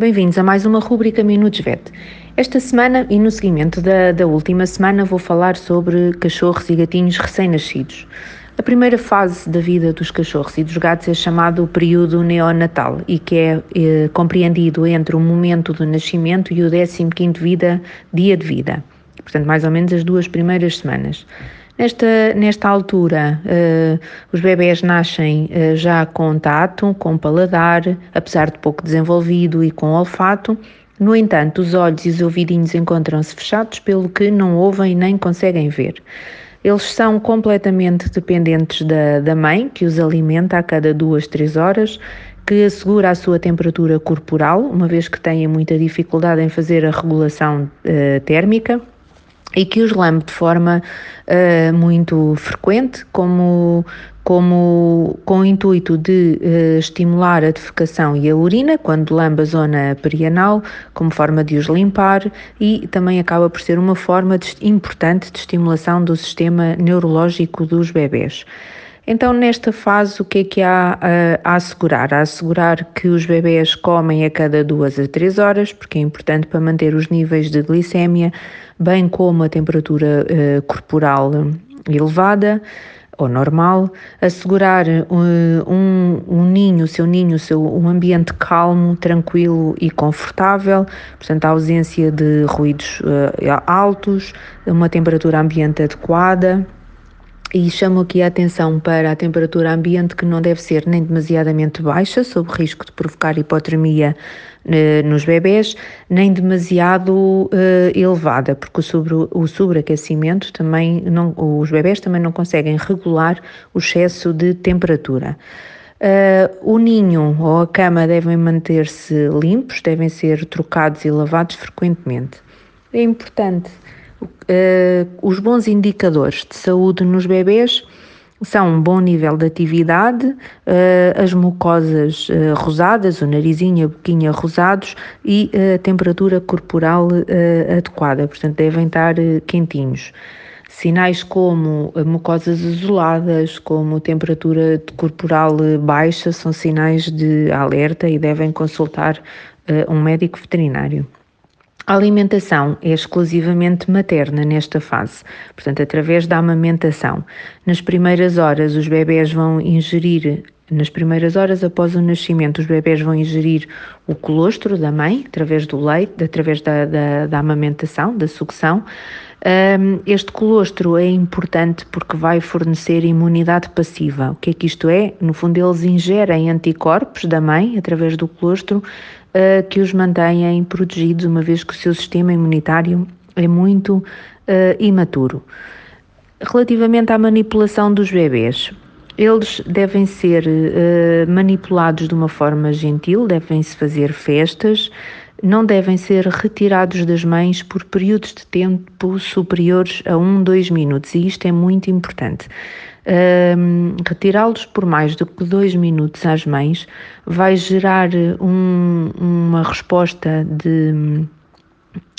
Bem-vindos a mais uma rúbrica Minutos VET. Esta semana e no seguimento da, da última semana vou falar sobre cachorros e gatinhos recém-nascidos. A primeira fase da vida dos cachorros e dos gatos é chamado o período neonatal e que é, é compreendido entre o momento do nascimento e o 15º vida, dia de vida. Portanto, mais ou menos as duas primeiras semanas. Nesta, nesta altura, uh, os bebés nascem uh, já com tato, com paladar, apesar de pouco desenvolvido e com olfato. No entanto, os olhos e os ouvidinhos encontram-se fechados, pelo que não ouvem nem conseguem ver. Eles são completamente dependentes da, da mãe, que os alimenta a cada duas, três horas, que assegura a sua temperatura corporal, uma vez que têm muita dificuldade em fazer a regulação uh, térmica e que os lambe de forma uh, muito frequente, como, como com o intuito de uh, estimular a defecação e a urina, quando lambe a zona perianal, como forma de os limpar, e também acaba por ser uma forma de, importante de estimulação do sistema neurológico dos bebés. Então, nesta fase, o que é que há a, a assegurar? A assegurar que os bebés comem a cada duas a três horas, porque é importante para manter os níveis de glicémia, bem como a temperatura uh, corporal elevada ou normal, assegurar um, um, ninho, o seu ninho, o seu, um ambiente calmo, tranquilo e confortável, portanto, a ausência de ruídos uh, altos, uma temperatura ambiente adequada. E chamo aqui a atenção para a temperatura ambiente que não deve ser nem demasiadamente baixa, sob risco de provocar hipotermia eh, nos bebés, nem demasiado eh, elevada, porque o, sobre, o sobreaquecimento também não, os bebés também não conseguem regular o excesso de temperatura. Uh, o ninho ou a cama devem manter-se limpos, devem ser trocados e lavados frequentemente. É importante os bons indicadores de saúde nos bebês são um bom nível de atividade, uh, as mucosas uh, rosadas, o narizinho e a boquinha rosados e a temperatura corporal adequada, portanto devem estar quentinhos. Sinais como mucosas azuladas, como temperatura corporal baixa, são sinais de alerta e devem consultar um médico veterinário. A alimentação é exclusivamente materna nesta fase, portanto, através da amamentação. Nas primeiras horas, os bebés vão ingerir nas primeiras horas após o nascimento, os bebés vão ingerir o colostro da mãe, através do leite, através da, da, da amamentação, da sucção. Este colostro é importante porque vai fornecer imunidade passiva. O que é que isto é? No fundo, eles ingerem anticorpos da mãe, através do colostro, uh, que os mantêm protegidos, uma vez que o seu sistema imunitário é muito uh, imaturo. Relativamente à manipulação dos bebês, eles devem ser uh, manipulados de uma forma gentil, devem-se fazer festas, não devem ser retirados das mães por períodos de tempo superiores a um, dois minutos, e isto é muito importante. Um, Retirá-los por mais do que dois minutos às mães vai gerar um, uma resposta de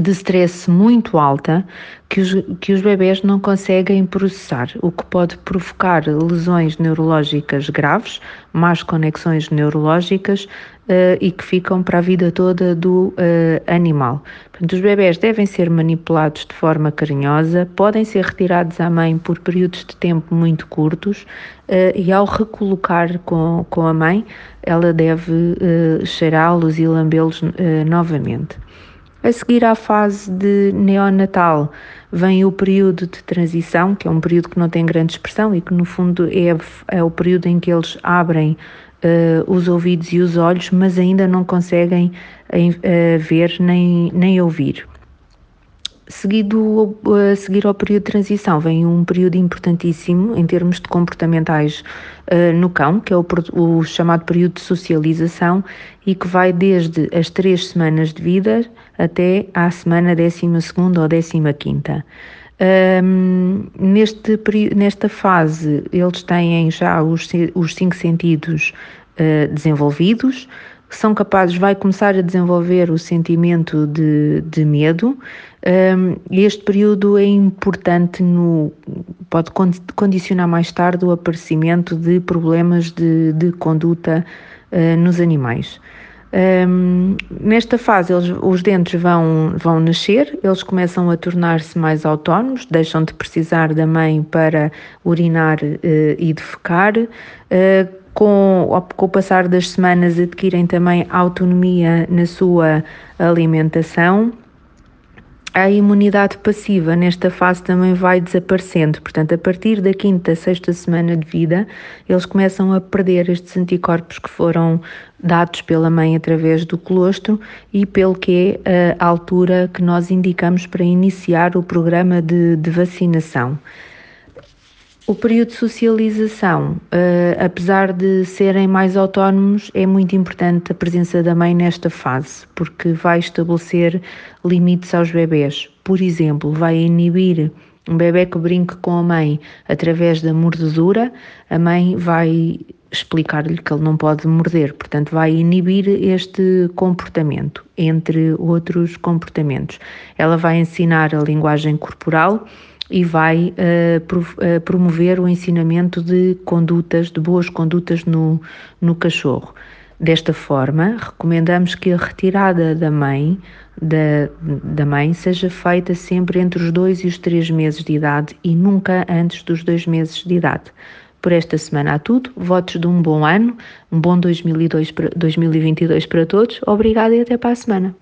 de stress muito alta que os, que os bebés não conseguem processar, o que pode provocar lesões neurológicas graves, más conexões neurológicas uh, e que ficam para a vida toda do uh, animal. Portanto, os bebés devem ser manipulados de forma carinhosa, podem ser retirados à mãe por períodos de tempo muito curtos uh, e ao recolocar com, com a mãe, ela deve cheirá-los e lambê-los novamente. A seguir à fase de neonatal vem o período de transição, que é um período que não tem grande expressão e que no fundo é, é o período em que eles abrem uh, os ouvidos e os olhos, mas ainda não conseguem uh, ver nem, nem ouvir. Seguido a seguir ao período de transição, vem um período importantíssimo em termos de comportamentais uh, no cão, que é o, o, chamado período de socialização e que vai desde as três semanas de vida até à semana 12 ou 15. Um, neste, nesta fase, eles têm já os, os cinco sentidos uh, desenvolvidos, são capazes, vai começar a desenvolver o sentimento de, de medo. Este período é importante no pode condicionar mais tarde o aparecimento de problemas de, de conduta uh, nos animais. Um, nesta fase, eles, os dentes vão, vão nascer, eles começam a tornar-se mais autónomos, deixam de precisar da mãe para urinar uh, e defecar. Uh, com, com o passar das semanas, adquirem também autonomia na sua alimentação. A imunidade passiva nesta fase também vai desaparecendo, portanto, a partir da quinta, sexta semana de vida, eles começam a perder estes anticorpos que foram dados pela mãe através do colostro e pelo que é a altura que nós indicamos para iniciar o programa de, de vacinação. O período de socialização, uh, apesar de serem mais autónomos, é muito importante a presença da mãe nesta fase, porque vai estabelecer limites aos bebés. Por exemplo, vai inibir um bebê que brinque com a mãe através da mordedura, a mãe vai explicar-lhe que ele não pode morder, portanto, vai inibir este comportamento, entre outros comportamentos. Ela vai ensinar a linguagem corporal e vai uh, promover o ensinamento de condutas, de boas condutas no, no cachorro. Desta forma, recomendamos que a retirada da mãe, da, da mãe seja feita sempre entre os dois e os três meses de idade e nunca antes dos dois meses de idade. Por esta semana há tudo. Votos de um bom ano, um bom 2002, 2022 para todos. Obrigada e até para a semana.